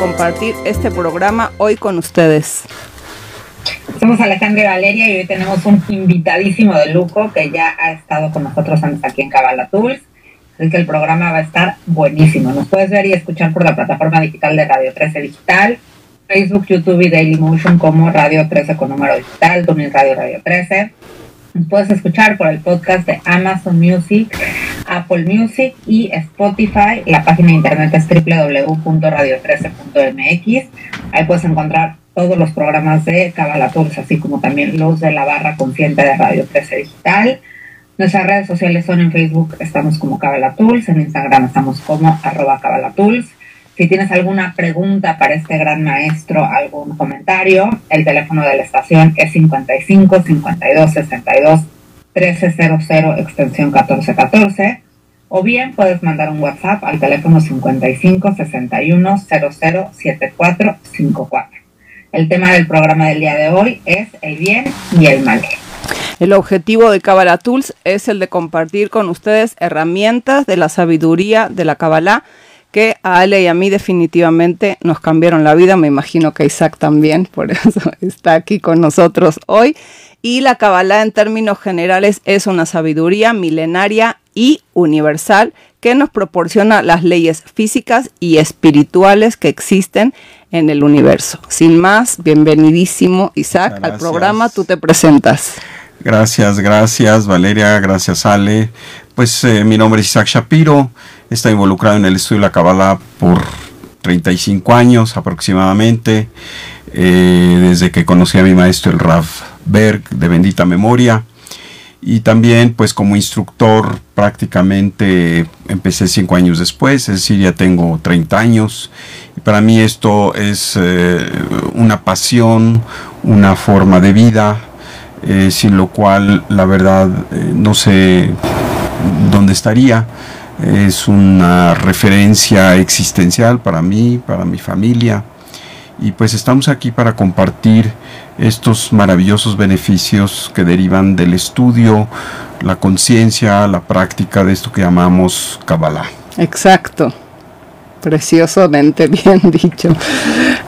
compartir este programa hoy con ustedes. Somos Alejandra y Valeria y hoy tenemos un invitadísimo de lujo que ya ha estado con nosotros antes aquí en Cabala Tools. Así que el programa va a estar buenísimo. Nos puedes ver y escuchar por la plataforma digital de Radio 13 Digital, Facebook, YouTube y Dailymotion como Radio 13 con número digital, también Radio Radio 13. Puedes escuchar por el podcast de Amazon Music, Apple Music y Spotify. La página de internet es www.radio13.mx. Ahí puedes encontrar todos los programas de Cabala Tools, así como también los de la barra consciente de Radio 13 Digital. Nuestras redes sociales son en Facebook, estamos como Cabala Tools, en Instagram estamos como arroba Cabala. Si tienes alguna pregunta para este gran maestro, algún comentario, el teléfono de la estación es 55 52 62 1300 extensión 1414 o bien puedes mandar un WhatsApp al teléfono 55 61 00 7454. El tema del programa del día de hoy es el bien y el mal. El objetivo de Kabbalah Tools es el de compartir con ustedes herramientas de la sabiduría de la Kabbalah que a Ale y a mí definitivamente nos cambiaron la vida, me imagino que Isaac también, por eso está aquí con nosotros hoy. Y la Kabbalah en términos generales es una sabiduría milenaria y universal que nos proporciona las leyes físicas y espirituales que existen en el universo. Sin más, bienvenidísimo Isaac al programa, tú te presentas. Gracias, gracias Valeria, gracias Ale. Pues eh, mi nombre es Isaac Shapiro, está involucrado en el estudio de la Kabbalah por 35 años aproximadamente, eh, desde que conocí a mi maestro el Rav Berg de bendita memoria y también pues como instructor prácticamente empecé cinco años después, es decir, ya tengo 30 años y para mí esto es eh, una pasión, una forma de vida, eh, sin lo cual la verdad eh, no sé dónde estaría. Es una referencia existencial para mí, para mi familia y pues estamos aquí para compartir estos maravillosos beneficios que derivan del estudio, la conciencia, la práctica de esto que llamamos Kabbalah. Exacto, preciosamente bien dicho.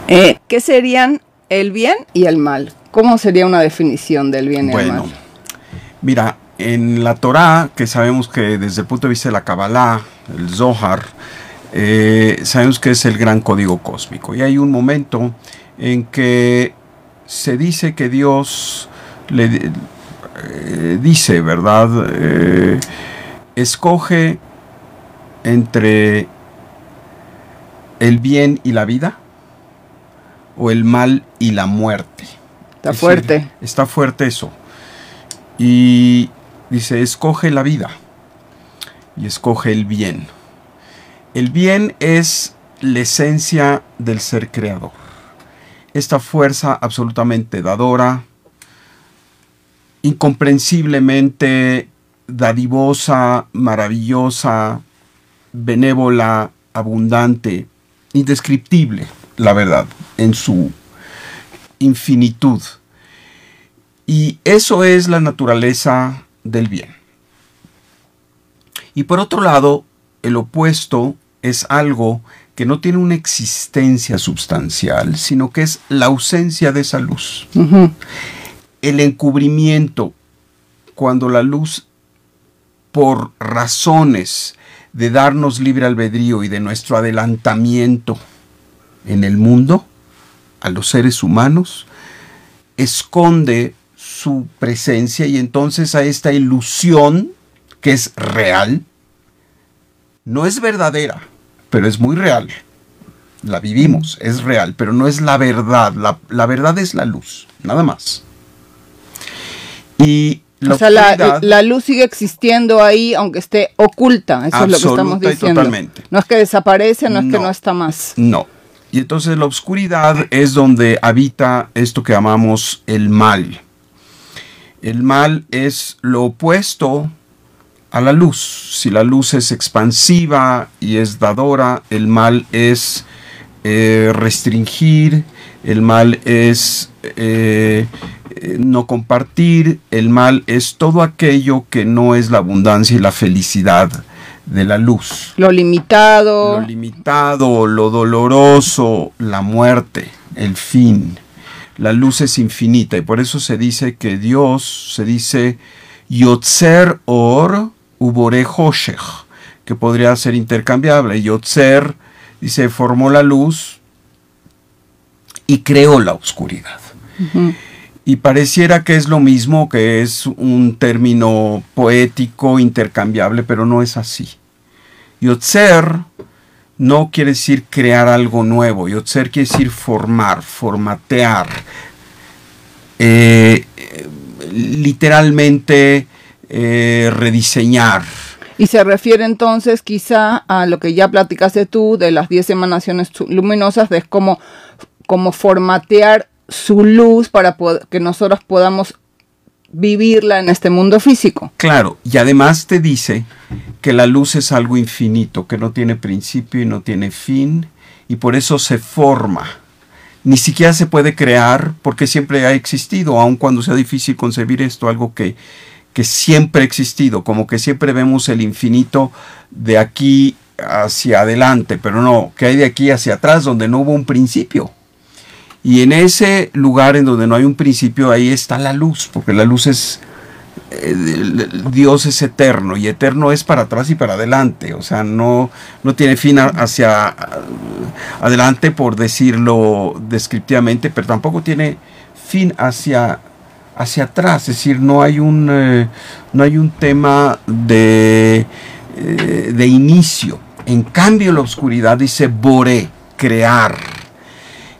Eh, ¿Qué serían el bien y el mal? ¿Cómo sería una definición del bien y el mal? Bueno, mira, en la Torah, que sabemos que desde el punto de vista de la Kabbalah, el Zohar, eh, sabemos que es el gran código cósmico. Y hay un momento en que se dice que Dios le eh, dice, ¿verdad? Eh, escoge entre el bien y la vida o el mal y la muerte. Está fuerte. está fuerte eso. Y dice, escoge la vida y escoge el bien. El bien es la esencia del ser creador. Esta fuerza absolutamente dadora, incomprensiblemente dadivosa, maravillosa, benévola, abundante, indescriptible, la verdad, en su infinitud. Y eso es la naturaleza del bien. Y por otro lado, el opuesto es algo que no tiene una existencia sustancial, sino que es la ausencia de esa luz. El encubrimiento, cuando la luz, por razones de darnos libre albedrío y de nuestro adelantamiento en el mundo, a los seres humanos, esconde su presencia y entonces a esta ilusión que es real, no es verdadera, pero es muy real. La vivimos, es real, pero no es la verdad. La, verdad es la luz, nada más. Y la, o sea, la, luz sigue existiendo ahí, aunque esté oculta. Eso es lo que estamos diciendo. Totalmente. No es que desaparece, no es que no está más. No. Y entonces la oscuridad es donde habita esto que llamamos el mal. El mal es lo opuesto a la luz. Si la luz es expansiva y es dadora, el mal es eh, restringir, el mal es eh, no compartir, el mal es todo aquello que no es la abundancia y la felicidad de la luz. Lo limitado. Lo limitado, lo doloroso, la muerte, el fin. La luz es infinita y por eso se dice que Dios se dice Yotzer Or Ubore Hoshech, que podría ser intercambiable. Yotzer dice formó la luz y creó la oscuridad. Y pareciera que es lo mismo, que es un término poético, intercambiable, pero no es así. Yotzer no quiere decir crear algo nuevo, Yotzer quiere decir formar, formatear. Eh, literalmente eh, rediseñar. Y se refiere entonces quizá a lo que ya platicaste tú de las 10 emanaciones luminosas, de cómo, formatear su luz para que nosotros podamos vivirla en este mundo físico. Claro, y además te dice que la luz es algo infinito, que no tiene principio y no tiene fin, y por eso se forma. Ni siquiera se puede crear porque siempre ha existido, aun cuando sea difícil concebir esto, algo que, que siempre ha existido, como que siempre vemos el infinito de aquí hacia adelante, pero no, que hay de aquí hacia atrás donde no hubo un principio. Y en ese lugar en donde no hay un principio, ahí está la luz, porque la luz es, eh, Dios es eterno y eterno es para atrás y para adelante, o sea, no, no tiene fin hacia adelante por decirlo descriptivamente, pero tampoco tiene fin hacia, hacia atrás, es decir, no hay un, eh, no hay un tema de, eh, de inicio. En cambio, la oscuridad dice boré, crear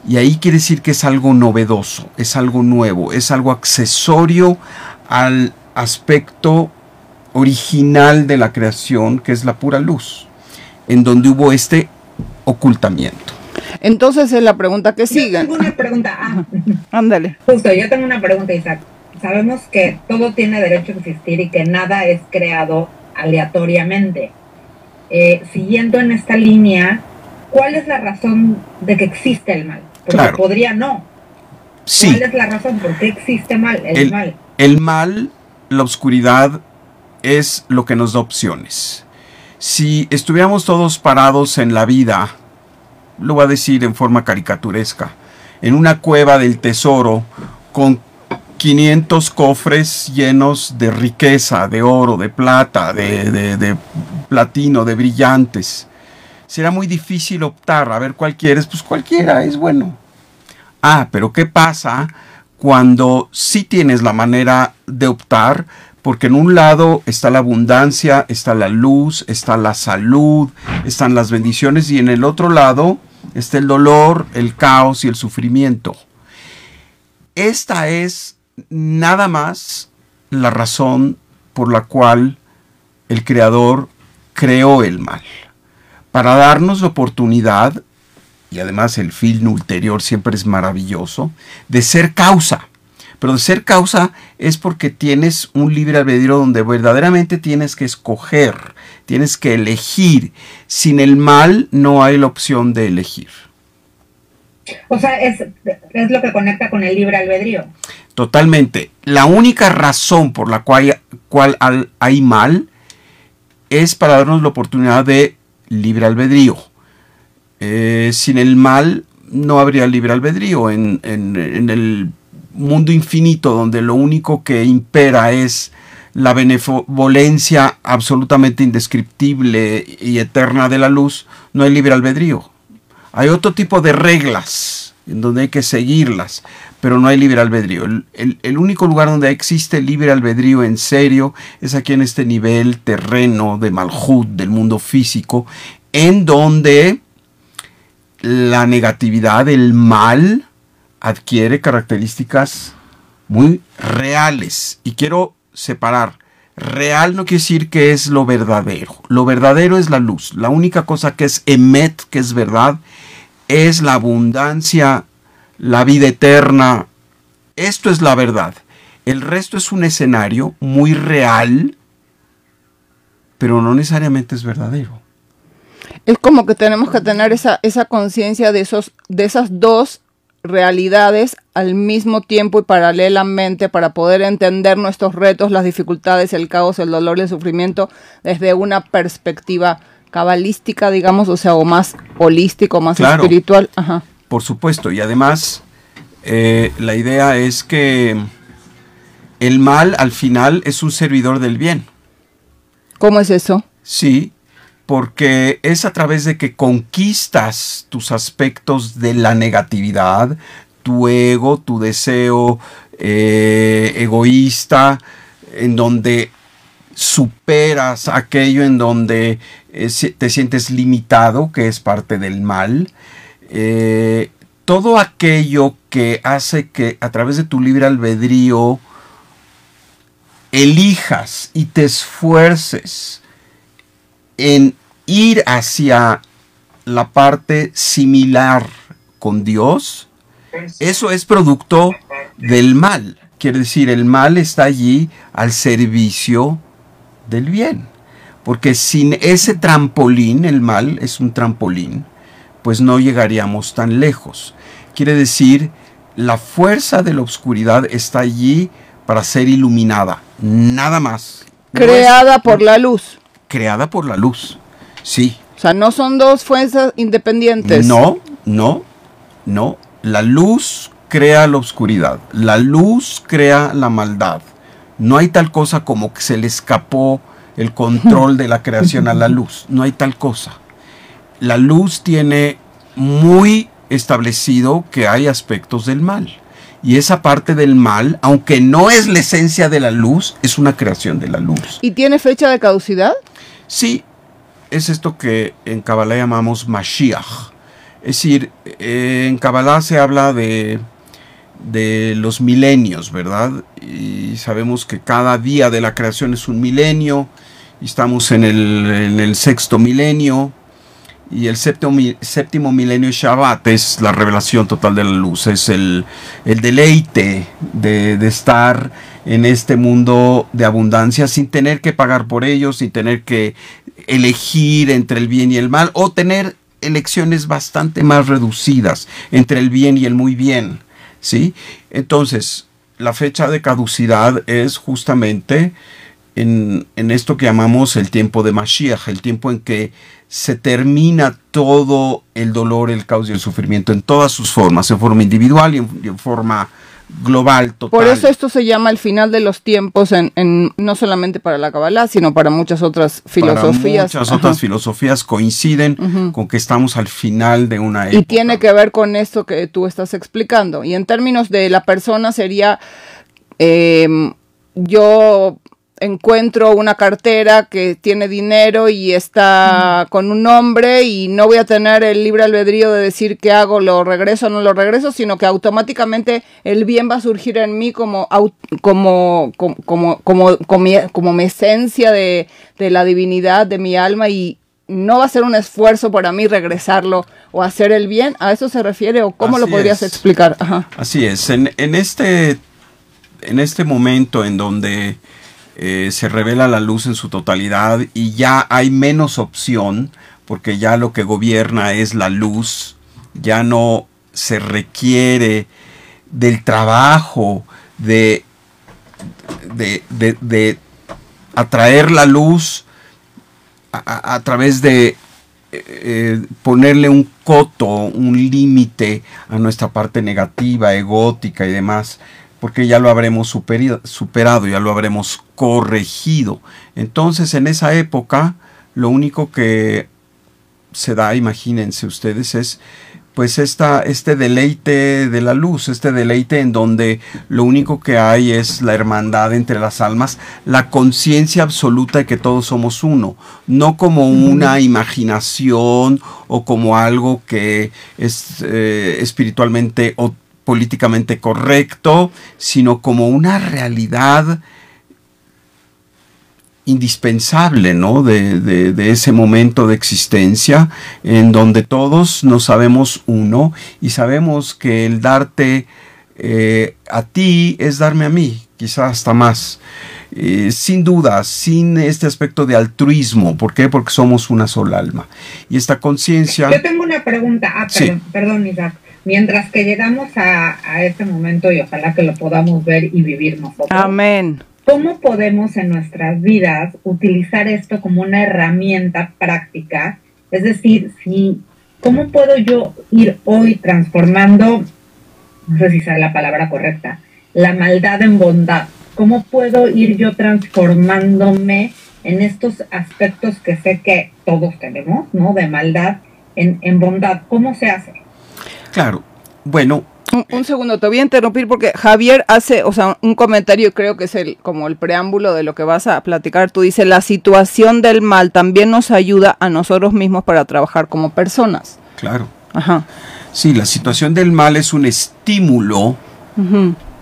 y ahí quiere decir que es algo novedoso, es algo nuevo, es algo accesorio al aspecto original de la creación, que es la pura luz, en donde hubo este ocultamiento. Entonces es la pregunta que sigue. tengo una pregunta. Ah. Ándale. Justo, yo tengo una pregunta, Isaac. Sabemos que todo tiene derecho a existir y que nada es creado aleatoriamente. Eh, siguiendo en esta línea, ¿cuál es la razón de que existe el mal? Porque podría no. ¿Cuál es la razón? ¿Por qué existe mal, el, mal? El mal, la oscuridad, es lo que nos da opciones. Si estuviéramos todos parados en la vida, lo voy a decir en forma caricaturesca, en una cueva del tesoro con 500 cofres llenos de riqueza, de oro, de plata, de, de platino, de brillantes, será muy difícil optar a ver cuál quieres, pues cualquiera es bueno. Ah, pero ¿qué pasa cuando sí tienes la manera de optar? Porque en un lado está la abundancia, está la luz, está la salud, están las bendiciones y en el otro lado está el dolor, el caos y el sufrimiento. Esta es nada más la razón por la cual el Creador creó el mal para darnos la oportunidad, y además el film ulterior siempre es maravilloso, de ser causa. Pero de ser causa es porque tienes un libre albedrío donde verdaderamente tienes que escoger, tienes que elegir. Sin el mal no hay la opción de elegir. O sea, es, lo que conecta con el libre albedrío. Totalmente. La única razón por la cual, cual hay mal es para darnos la oportunidad de libre albedrío. Eh, sin el mal no habría libre albedrío. En, el mundo infinito donde lo único que impera es la benevolencia absolutamente indescriptible y eterna de la luz, no hay libre albedrío. Hay otro tipo de reglas en donde hay que seguirlas, pero no hay libre albedrío. El, el, único lugar donde existe libre albedrío en serio es aquí en este nivel terreno de Malhut, del mundo físico, en donde la negatividad, el mal, adquiere características muy reales. Y quiero separar. Real no quiere decir que es lo verdadero. Lo verdadero es la luz. La única cosa que es emet, que es verdad, es la abundancia, la vida eterna. Esto es la verdad. El resto es un escenario muy real, pero no necesariamente es verdadero. Es como que tenemos que tener esa, esa conciencia de, esos, de esas dos realidades al mismo tiempo y paralelamente para poder entender nuestros retos, las dificultades, el caos, el dolor y el sufrimiento desde una perspectiva cabalística, digamos, o sea, o más holístico, más espiritual. Ajá. Por supuesto, y además eh, la idea es que el mal al final es un servidor del bien. ¿Cómo es eso? Sí, porque es a través de que conquistas tus aspectos de la negatividad, tu ego, tu deseo eh, egoísta, en donde superas aquello en donde eh, te sientes limitado, que es parte del mal. Eh, todo aquello que hace que a través de tu libre albedrío elijas y te esfuerces en ir hacia la parte similar con Dios, eso es producto del mal. Quiere decir, el mal está allí al servicio del bien. Porque sin ese trampolín, el mal es un trampolín, pues no llegaríamos tan lejos. Quiere decir, la fuerza de la oscuridad está allí para ser iluminada, nada más. Creada por la luz. Creada por la luz, sí. O sea, no son dos fuerzas independientes. No, no, no. La luz crea la oscuridad, la luz crea la maldad. No hay tal cosa como que se le escapó el control de la creación a la luz. No hay tal cosa. La luz tiene muy establecido que hay aspectos del mal. Y esa parte del mal, aunque no es la esencia de la luz, es una creación de la luz. ¿Y tiene fecha de caducidad? Sí, es esto que en Kabbalah llamamos Mashiach. Es decir, en Kabbalah se habla de de los milenios, ¿verdad? Y sabemos que cada día de la creación es un milenio, y estamos en el, sexto milenio, y el séptimo, milenio Shabbat es la revelación total de la luz, es el, deleite de, de, estar en este mundo de abundancia sin tener que pagar por ello, sin tener que elegir entre el bien y el mal, o tener elecciones bastante más reducidas entre el bien y el muy bien. ¿sí? Entonces, la fecha de caducidad es justamente en, esto que llamamos el tiempo de Mashiach, el tiempo en que se termina todo el dolor, el caos y el sufrimiento en todas sus formas, en forma individual y en forma global total. Por eso esto se llama el final de los tiempos, en, no solamente para la Kabbalah, sino para muchas otras filosofías. muchas otras filosofías coinciden con que estamos al final de una época. Y tiene que ver con esto que tú estás explicando. Y en términos de la persona sería... Eh, yo encuentro una cartera que tiene dinero y está con un nombre y no voy a tener el libre albedrío de decir qué hago, lo regreso o no lo regreso, sino que automáticamente el bien va a surgir en mí como, como, como, como, como, como, mi esencia de, la divinidad de mi alma y no va a ser un esfuerzo para mí regresarlo o hacer el bien. ¿A eso se refiere o cómo lo podrías explicar? Así es. En, en, este, en este momento en donde eh, se revela la luz en su totalidad y ya hay menos opción porque ya lo que gobierna es la luz, ya no se requiere del trabajo de, de, atraer la luz a, través de eh, ponerle un coto, un límite a nuestra parte negativa, egótica y demás porque ya lo habremos superado, ya lo habremos corregido. Entonces, en esa época, lo único que se da, imagínense ustedes, es pues esta, este deleite de la luz, este deleite en donde lo único que hay es la hermandad entre las almas, la conciencia absoluta de que todos somos uno, no como una imaginación o como algo que es eh, espiritualmente o políticamente correcto, sino como una realidad indispensable ¿no? de, ese momento de existencia en donde todos nos sabemos uno y sabemos que el darte eh, a ti es darme a mí, quizás hasta más. Eh, sin duda, sin este aspecto de altruismo. ¿Por qué? Porque somos una sola alma. Y esta conciencia... Yo tengo una pregunta. Ah, perdón, perdón Isaac. Mientras que llegamos a, a este momento y ojalá que lo podamos ver y vivir nosotros. Amén. ¿Cómo podemos en nuestras vidas utilizar esto como una herramienta práctica? Es decir, si, ¿cómo puedo yo ir hoy transformando, no sé si sea la palabra correcta, la maldad en bondad? ¿Cómo puedo ir yo transformándome en estos aspectos que sé que todos tenemos, ¿no? De maldad en, en bondad. ¿Cómo se hace? Claro. Bueno, un, segundo, te voy a interrumpir porque Javier hace, o sea, un comentario, creo que es el como el preámbulo de lo que vas a platicar. Tú dices, la situación del mal también nos ayuda a nosotros mismos para trabajar como personas. Claro. Ajá. Sí, la situación del mal es un estímulo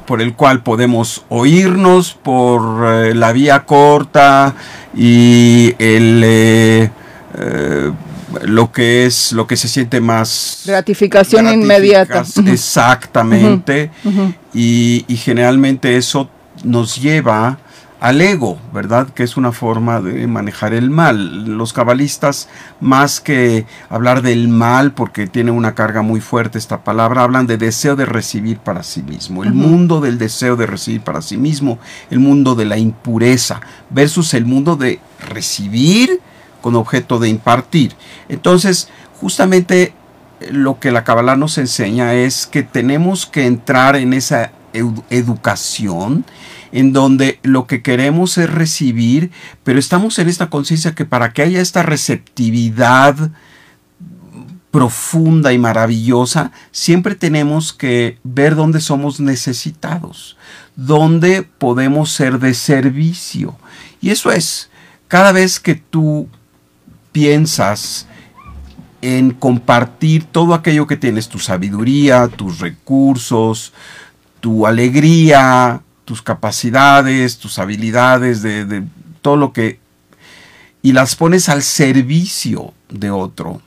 por el cual podemos oírnos por eh, la vía corta y el... Eh, eh, lo que es lo que se siente más gratificación inmediata exactamente Y, generalmente eso nos lleva al ego, ¿verdad? Que es una forma de manejar el mal. Los cabalistas, más que hablar del mal, porque tiene una carga muy fuerte esta palabra, hablan de deseo de recibir para sí mismo. El mundo del deseo de recibir para sí mismo, el mundo de la impureza, versus el mundo de recibir con objeto de impartir. Entonces, justamente eh, lo que la Kabbalah nos enseña es que tenemos que entrar en esa educación en donde lo que queremos es recibir, pero estamos en esta conciencia que para que haya esta receptividad profunda y maravillosa, siempre tenemos que ver dónde somos necesitados, dónde podemos ser de servicio. Y eso es, cada vez que tú piensas en compartir todo aquello que tienes, tu sabiduría, tus recursos, tu alegría, tus capacidades, tus habilidades, de, todo lo que... y las pones al servicio de otro.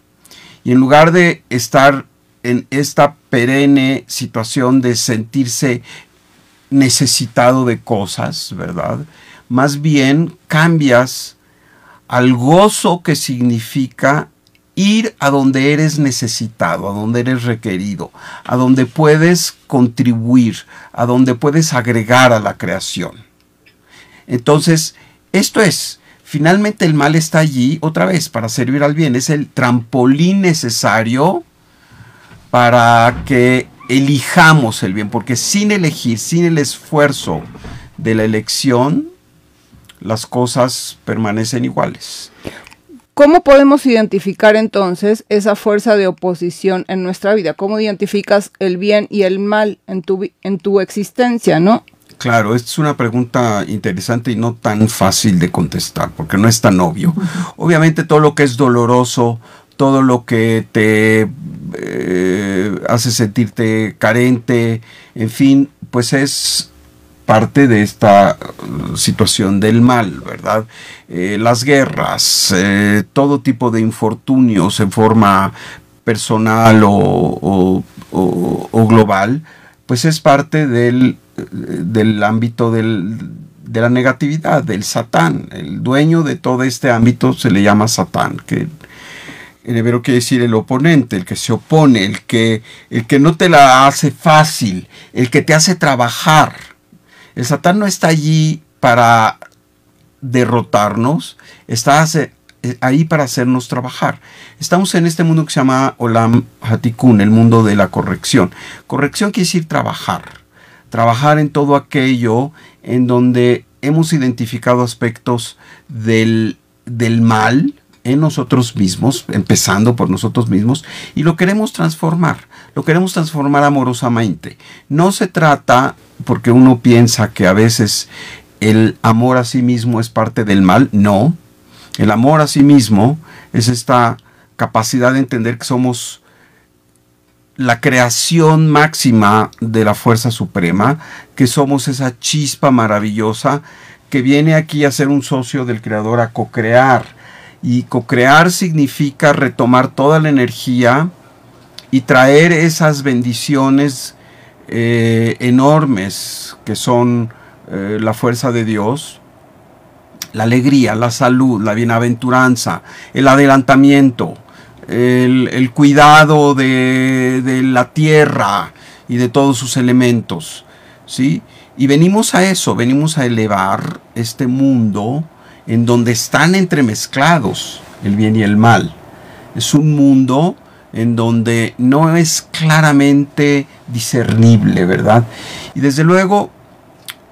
Y en lugar de estar en esta perenne situación de sentirse necesitado de cosas, ¿verdad? Más bien cambias al gozo que significa ir a donde eres necesitado, a donde eres requerido, a donde puedes contribuir, a donde puedes agregar a la creación. Entonces, esto es, finalmente el mal está allí otra vez para servir al bien, es el trampolín necesario para que elijamos el bien, porque sin elegir, sin el esfuerzo de la elección, las cosas permanecen iguales. ¿Cómo podemos identificar entonces esa fuerza de oposición en nuestra vida? ¿Cómo identificas el bien y el mal en tu, en tu existencia, no? Claro, es una pregunta interesante y no tan fácil de contestar, porque no es tan obvio. Obviamente todo lo que es doloroso, todo lo que te eh, hace sentirte carente, en fin, pues es parte de esta uh, situación del mal, ¿verdad? Eh, las guerras, eh, todo tipo de infortunios en forma personal o, global, pues es parte del, del ámbito del, de la negatividad, del satán. El dueño de todo este ámbito se le llama satán, que en hebreo quiere decir el oponente, el que se opone, el que, el que no te la hace fácil, el que te hace trabajar el Satán no está allí para derrotarnos, está eh, ahí para hacernos trabajar. Estamos en este mundo que se llama Olam Hatikun, el mundo de la corrección. Corrección quiere decir trabajar, trabajar en todo aquello en donde hemos identificado aspectos del, del mal, en nosotros mismos, empezando por nosotros mismos, y lo queremos transformar, lo queremos transformar amorosamente. No se trata, porque uno piensa que a veces el amor a sí mismo es parte del mal, no. El amor a sí mismo es esta capacidad de entender que somos la creación máxima de la fuerza suprema, que somos esa chispa maravillosa que viene aquí a ser un socio del creador, a co-crear y co-crear significa retomar toda la energía y traer esas bendiciones eh, enormes que son eh, la fuerza de Dios, la alegría, la salud, la bienaventuranza, el adelantamiento, el, cuidado de, de, la tierra y de todos sus elementos. ¿sí? Y venimos a eso, venimos a elevar este mundo en donde están entremezclados el bien y el mal. Es un mundo en donde no es claramente discernible, ¿verdad? Y desde luego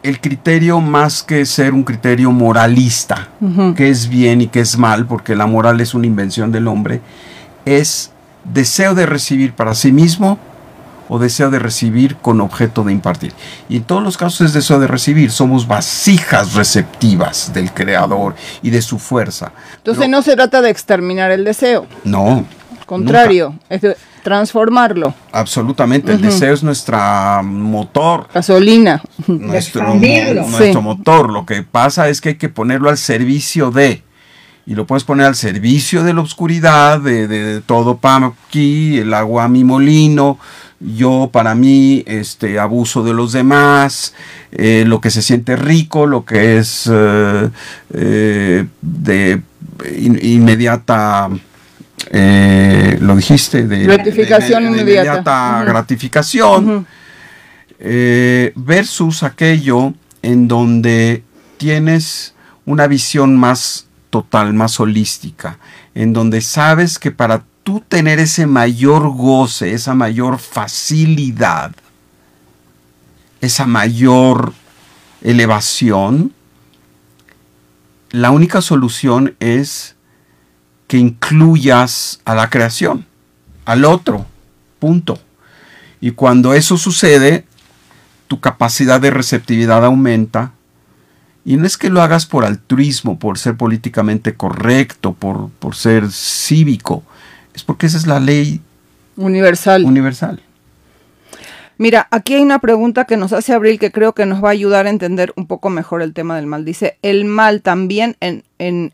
el criterio más que ser un criterio moralista, que es bien y que es mal, porque la moral es una invención del hombre, es deseo de recibir para sí mismo o deseo de recibir con objeto de impartir. Y en todos los casos es deseo de recibir. Somos vasijas receptivas del Creador y de su fuerza. Entonces no se trata de exterminar el deseo. No. Contrario, es de transformarlo. Absolutamente, el deseo es nuestra motor. Gasolina. Nuestro, nuestro motor. Lo que pasa es que hay que ponerlo al servicio de y lo puedes poner al servicio de la oscuridad, de, de, todo para aquí, el agua a mi molino, yo para mí este, abuso de los demás, eh, lo que se siente rico, lo que es eh, eh, de inmediata, lo dijiste, de gratificación inmediata, gratificación, versus aquello en donde tienes una visión más total, más holística, en donde sabes que para tú tener ese mayor goce, esa mayor facilidad, esa mayor elevación, la única solución es que incluyas a la creación, al otro, punto. Y cuando eso sucede, tu capacidad de receptividad aumenta. Y no es que lo hagas por altruismo, por ser políticamente correcto, por, por ser cívico, es porque esa es la ley universal. Universal. Mira, aquí hay una pregunta que nos hace Abril que creo que nos va a ayudar a entender un poco mejor el tema del mal. Dice, el mal también en, en,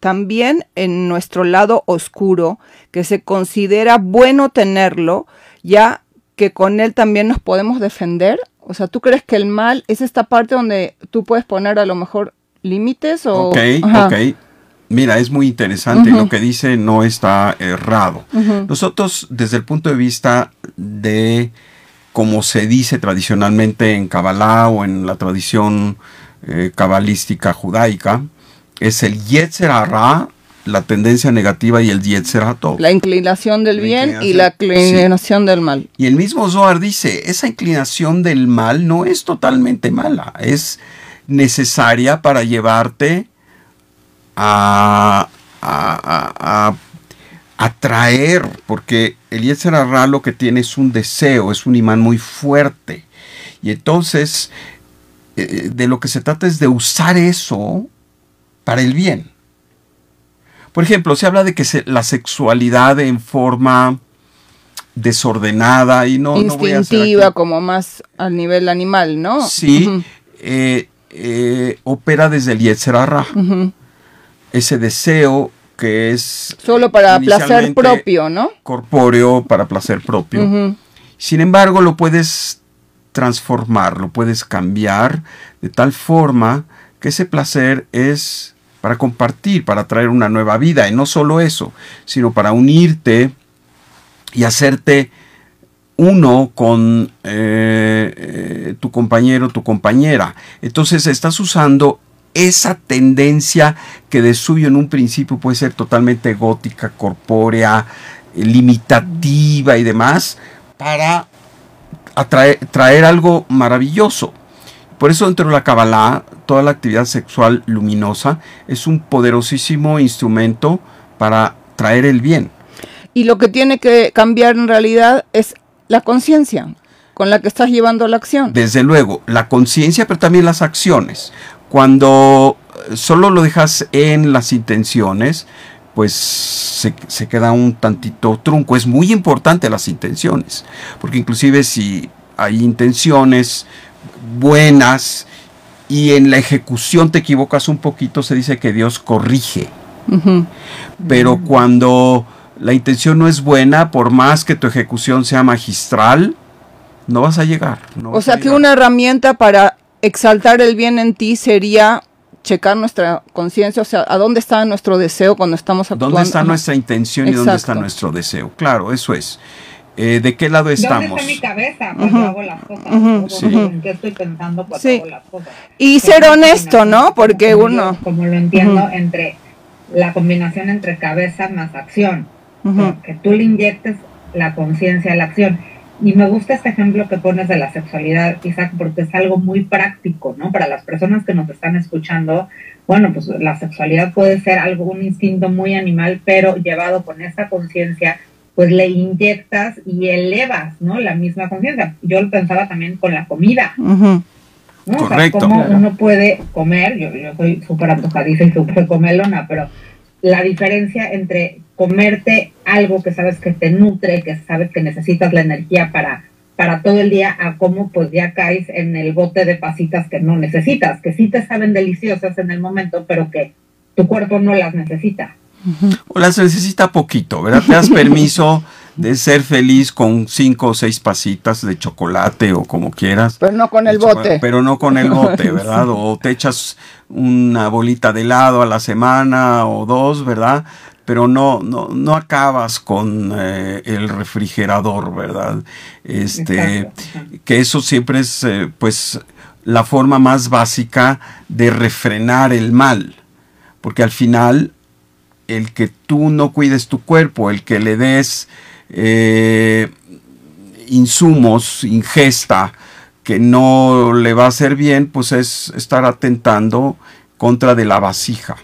también en nuestro lado oscuro, que se considera bueno tenerlo, ya que con él también nos podemos defender. O sea, ¿tú crees que el mal es esta parte donde tú puedes poner a lo mejor límites o... Ok, ok. Mira, es muy interesante, lo que dice no está errado. Nosotros, desde el punto de vista de como se dice tradicionalmente en Kabbalah o en la tradición eh, cabalística judaica, es el Yetzer la tendencia negativa y el Yetzer La inclinación del bien y la inclinación del mal. Y el mismo Zohar dice, esa inclinación del mal no es totalmente mala, es necesaria para llevarte a, a, atraer, porque el Yetzer lo que tiene es un deseo, es un imán muy fuerte. Y entonces, eh, de lo que se trata es de usar eso para el bien. Por ejemplo, se habla de que la sexualidad en forma desordenada y no... Instintiva, como más al nivel animal, ¿no? Sí, eh, eh, opera desde el Yetzer ese deseo que es... Solo para placer propio, ¿no? Corpóreo, para placer propio. Sin embargo, lo puedes transformar, lo puedes cambiar de tal forma que ese placer es para compartir, para traer una nueva vida. Y no solo eso, sino para unirte y hacerte uno con eh, eh, tu compañero, tu compañera. Entonces estás usando esa tendencia que de suyo en un principio puede ser totalmente gótica, corpórea, limitativa y demás, para atraer, traer algo maravilloso. Por eso dentro de la Kabbalah, toda la actividad sexual luminosa es un poderosísimo instrumento para traer el bien. Y lo que tiene que cambiar en realidad es la conciencia con la que estás llevando la acción. Desde luego, la conciencia, pero también las acciones. Cuando solo lo dejas en las intenciones, pues se, queda un tantito trunco. Es muy importante las intenciones, porque inclusive si hay intenciones buenas y en la ejecución te equivocas un poquito, se dice que Dios corrige. Pero cuando la intención no es buena, por más que tu ejecución sea magistral, no vas a llegar. o sea que una herramienta para exaltar el bien en ti sería checar nuestra conciencia, o sea, a dónde está nuestro deseo cuando estamos actuando. ¿Dónde está nuestra intención y dónde está nuestro deseo? Claro, eso es. Eh, ¿De qué lado estamos? ¿Dónde está mi cabeza cuando hago las cosas? ¿En qué estoy pensando cuando hago las cosas? Y ser honesto, ¿no? Porque uno... Como lo entiendo, entre la combinación entre cabeza más acción. que tú le inyectes la conciencia a la acción. Y me gusta este ejemplo que pones de la sexualidad, Isaac, porque es algo muy práctico, ¿no? Para las personas que nos están escuchando, bueno, pues la sexualidad puede ser algo, un instinto muy animal, pero llevado con esa conciencia, pues le inyectas y elevas, ¿no? La misma conciencia. Yo lo pensaba también con la comida. ¿no? Correcto. O sea, cómo uno puede comer, yo, yo soy súper antojadiza y súper comelona, pero la diferencia entre comerte algo que sabes que te nutre, que sabes que necesitas la energía para, para todo el día, a cómo pues ya caes en el bote de pasitas que no necesitas, que sí te saben deliciosas en el momento, pero que tu cuerpo no las necesita. O las necesita poquito, ¿verdad? Te das permiso de ser feliz con cinco o seis pasitas de chocolate o como quieras. Pero no con el bote. Pero no con el bote, ¿verdad? O te echas una bolita de helado a la semana o dos, ¿verdad? Pero no, no, no acabas con eh, el refrigerador, ¿verdad? Este, que eso siempre es, eh, pues, la forma más básica de refrenar el mal. Porque al final, el que tú no cuides tu cuerpo, el que le des eh, insumos, ingesta, que no le va a hacer bien, pues es estar atentando contra de la vasija.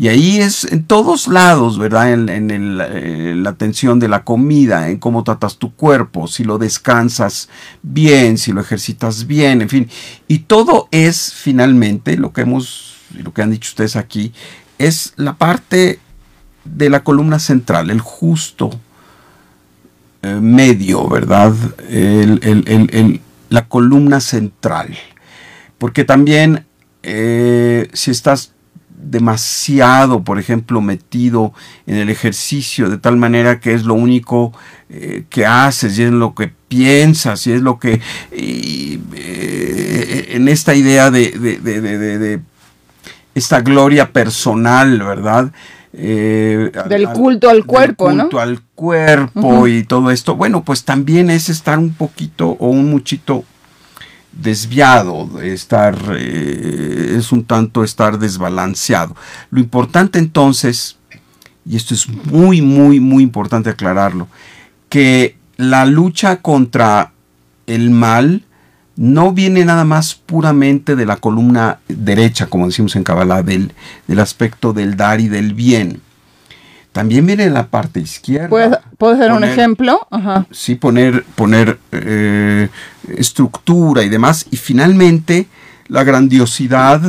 Y ahí es en todos lados, ¿verdad? En, eh, la atención de la comida, en cómo tratas tu cuerpo, si lo descansas bien, si lo ejercitas bien, en fin. Y todo es finalmente lo que hemos, lo que han dicho ustedes aquí, es la parte de la columna central, el justo eh, medio, ¿verdad? la columna central. Porque también eh, si estás demasiado, por ejemplo, metido en el ejercicio, de tal manera que es lo único eh, que haces y es lo que piensas y es lo que en esta idea de, de, esta gloria personal, ¿verdad? Eh, del culto al cuerpo, culto al cuerpo y todo esto. Bueno, pues también es estar un poquito o un muchito desviado, estar, eh, es un tanto estar desbalanceado. Lo importante entonces, y esto es muy, muy, muy importante aclararlo, que la lucha contra el mal no viene nada más puramente de la columna derecha, como decimos en Kabbalah, del, del aspecto del dar y del bien. También viene de la parte izquierda. ¿Puedes, dar un ejemplo? Sí, poner, poner eh, estructura y demás. Y finalmente, la grandiosidad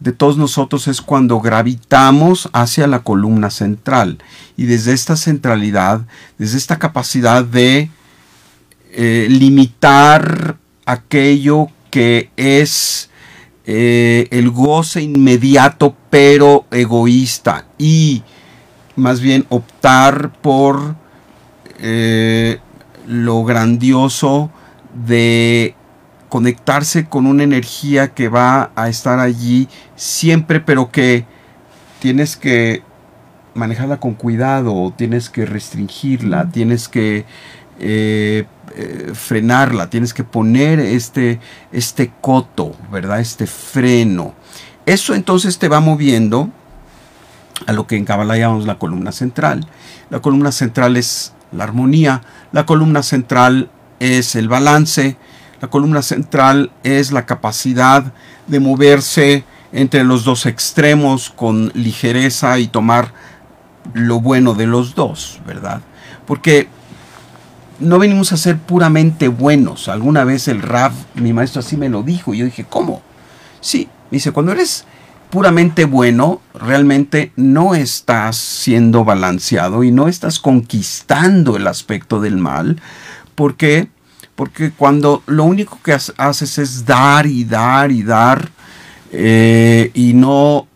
de todos nosotros es cuando gravitamos hacia la columna central. Y desde esta centralidad, desde esta capacidad de eh, limitar aquello que es eh, el goce inmediato pero egoísta. Y más bien optar por eh, lo grandioso de conectarse con una energía que va a estar allí siempre, pero que tienes que manejarla con cuidado, tienes que restringirla, tienes que eh, eh, frenarla, tienes que poner este, este coto, ¿verdad? Este freno. Eso entonces te va moviendo a lo que en Kabbalah llamamos la columna central. La columna central es la armonía, la columna central es el balance, la columna central es la capacidad de moverse entre los dos extremos con ligereza y tomar lo bueno de los dos, ¿verdad? Porque no venimos a ser puramente buenos. Alguna vez el Rav, mi maestro así me lo dijo, y yo dije, ¿cómo? Sí, me dice, cuando eres puramente bueno, realmente no estás siendo balanceado y no estás conquistando el aspecto del mal. ¿Por qué? Porque cuando lo único que haces es dar y dar y dar eh, y no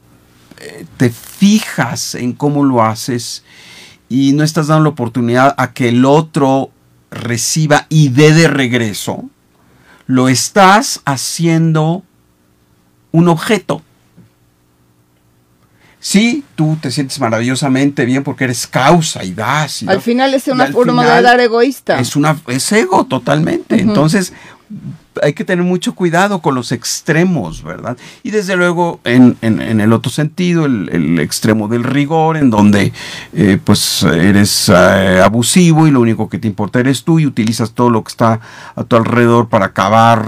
eh, te fijas en cómo lo haces y no estás dando la oportunidad a que el otro reciba y dé de regreso, lo estás haciendo un objeto. Sí, tú te sientes maravillosamente bien porque eres causa y das. Y al final es una forma de dar egoísta. Es, una, es ego totalmente. Entonces, hay que tener mucho cuidado con los extremos, ¿verdad? Y desde luego en, el otro sentido, el, extremo del rigor, en donde eh, pues eres eh, abusivo y lo único que te importa eres tú y utilizas todo lo que está a tu alrededor para acabar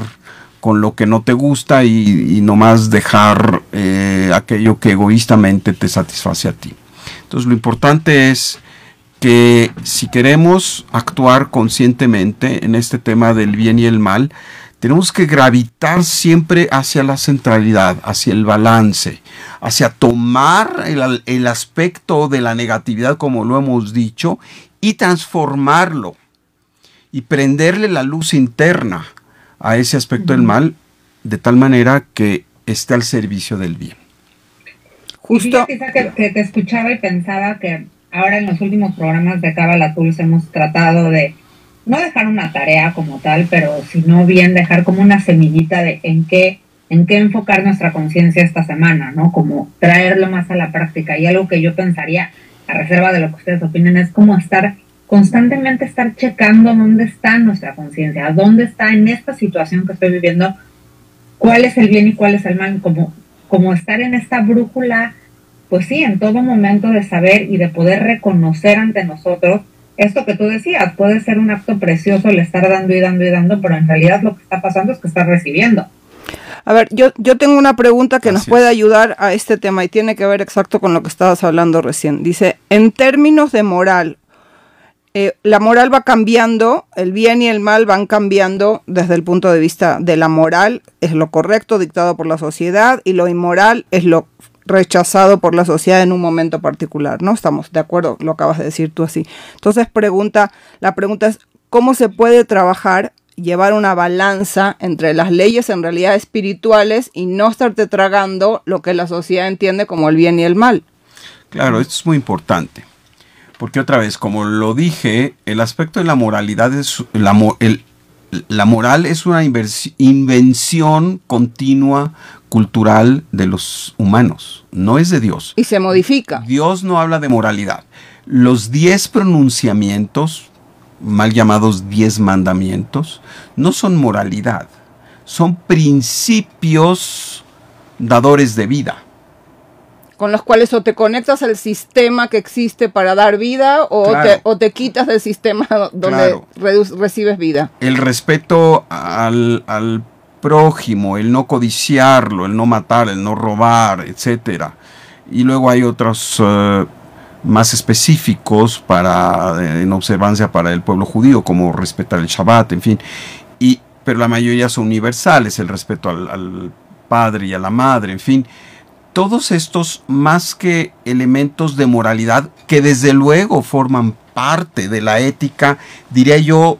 con lo que no te gusta y, y nomás dejar eh, aquello que egoístamente te satisface a ti. Entonces lo importante es que si queremos actuar conscientemente en este tema del bien y el mal, tenemos que gravitar siempre hacia la centralidad, hacia el balance, hacia tomar el, el, aspecto de la negatividad, como lo hemos dicho, y transformarlo y prenderle la luz interna a ese aspecto del mal de tal manera que esté al servicio del bien. Justo. que, que, te escuchaba y pensaba que ahora en los últimos programas de Cábala Tools hemos tratado de no dejar una tarea como tal, pero sino bien dejar como una semillita de en qué en qué enfocar nuestra conciencia esta semana, ¿no? Como traerlo más a la práctica. Y algo que yo pensaría, a reserva de lo que ustedes opinen, es como estar constantemente estar checando dónde está nuestra conciencia, dónde está en esta situación que estoy viviendo, cuál es el bien y cuál es el mal, como, como estar en esta brújula, pues sí, en todo momento de saber y de poder reconocer ante nosotros esto que tú decías, puede ser un acto precioso el estar dando y dando y dando, pero en realidad lo que está pasando es que está recibiendo. A ver, yo, yo tengo una pregunta que nos puede ayudar a este tema y tiene que ver exacto con lo que estabas hablando recién. Dice, en términos de moral, eh, la moral va cambiando, el bien y el mal van cambiando desde el punto de vista de la moral, es lo correcto dictado por la sociedad y lo inmoral es lo rechazado por la sociedad en un momento particular, ¿no? Estamos de acuerdo, lo acabas de decir tú así. Entonces pregunta, la pregunta es cómo se puede trabajar llevar una balanza entre las leyes en realidad espirituales y no estarte tragando lo que la sociedad entiende como el bien y el mal. Claro, esto es muy importante. Porque otra vez, como lo dije, el aspecto de la moralidad es la, la moral es una invención continua cultural de los humanos, no es de Dios. Y se modifica. Dios no habla de moralidad. Los diez pronunciamientos, mal llamados diez mandamientos, no son moralidad, son principios dadores de vida con los cuales o te conectas al sistema que existe para dar vida o, te, o te, quitas del sistema donde recibes vida. El respeto al, prójimo, el no codiciarlo, el no matar, el no robar, etcétera. Y luego hay otros eh, más específicos para eh, en observancia para el pueblo judío, como respetar el Shabbat, en fin. Y, pero la mayoría son universales, el respeto al, al padre y a la madre, en fin todos estos más que elementos de moralidad que desde luego forman parte de la ética, diría yo,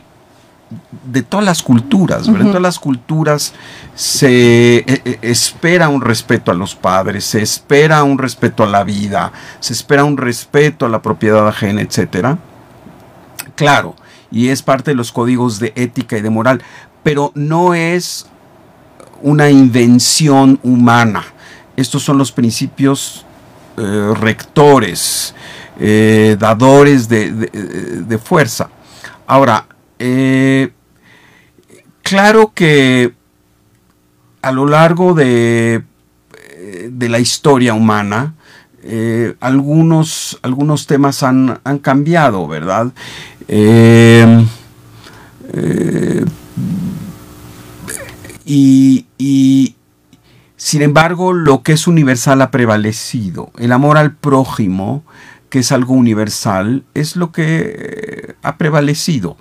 de todas las culturas, ¿verdad? En todas las culturas se e, e, espera un respeto a los padres, se espera un respeto a la vida, se espera un respeto a la propiedad ajena, etcétera. Claro, y es parte de los códigos de ética y de moral, pero no es una invención humana estos son los principios eh, rectores, eh, dadores de, fuerza. Ahora, eh, claro que a lo largo de, la historia humana, algunos, algunos temas han, cambiado, ¿verdad? y, sin embargo, lo que es universal ha prevalecido. El amor al prójimo, que es algo universal, es lo que eh, ha prevalecido.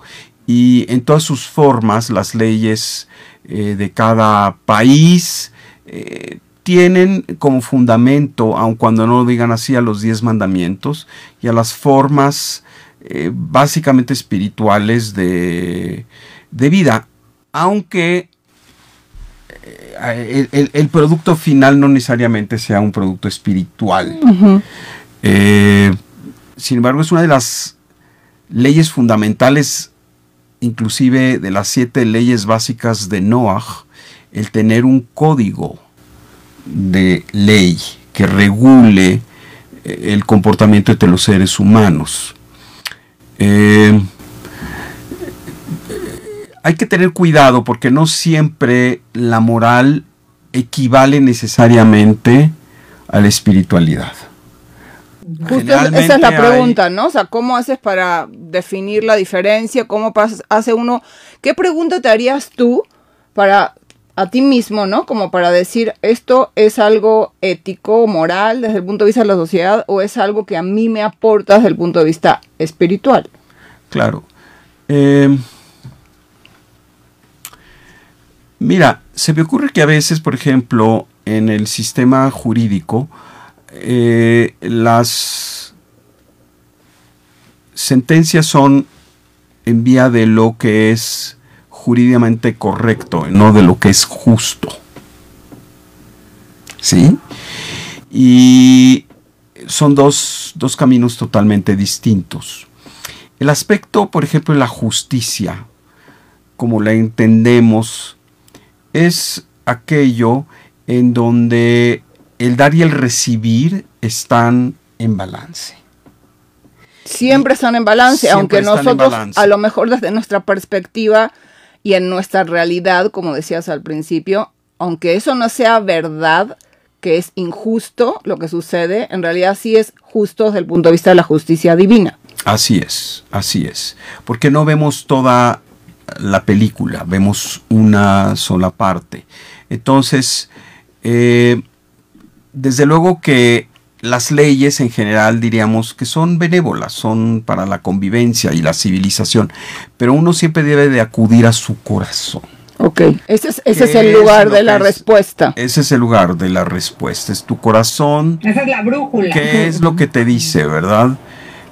Y en todas sus formas, las leyes eh, de cada país eh, tienen como fundamento, aun cuando no lo digan así, a los diez mandamientos y a las formas básicamente espirituales de, de vida. Aunque eh, el, producto final no necesariamente sea un producto espiritual. Eh, sin embargo, es una de las leyes fundamentales, inclusive de las siete leyes básicas de Noah, el tener un código de ley que regule el comportamiento de los seres humanos. Eh, hay que tener cuidado porque no siempre la moral equivale necesariamente a la espiritualidad. Justo esa es la pregunta, ¿no? O sea, ¿cómo haces para definir la diferencia? ¿Cómo hace uno? ¿Qué pregunta te harías tú para a ti mismo, ¿no? Como para decir, esto es algo ético, moral, desde el punto de vista de la sociedad, o es algo que a mí me aporta desde el punto de vista espiritual. Claro. Eh, mira, se me ocurre que a veces, por ejemplo, en el sistema jurídico, eh, las sentencias son en vía de lo que es jurídicamente correcto, no de lo que es justo. ¿Sí? Y son dos, dos caminos totalmente distintos. El aspecto, por ejemplo, de la justicia, como la entendemos, es aquello en donde el dar y el recibir están en balance. Siempre están en balance, aunque nosotros a lo mejor desde nuestra perspectiva y en nuestra realidad, como decías al principio, aunque eso no sea verdad, que es injusto lo que sucede, en realidad sí es justo desde el punto de vista de la justicia divina. Así es, así es, porque no vemos toda la película, vemos una sola parte. Entonces, eh, desde luego que las leyes en general diríamos que son benévolas, son para la convivencia y la civilización, pero uno siempre debe de acudir a su corazón. Ok, ese es, ese es el lugar de la respuesta. Ese es el lugar de la respuesta, es tu corazón. Esa es la brújula. ¿Qué es lo que te dice, verdad?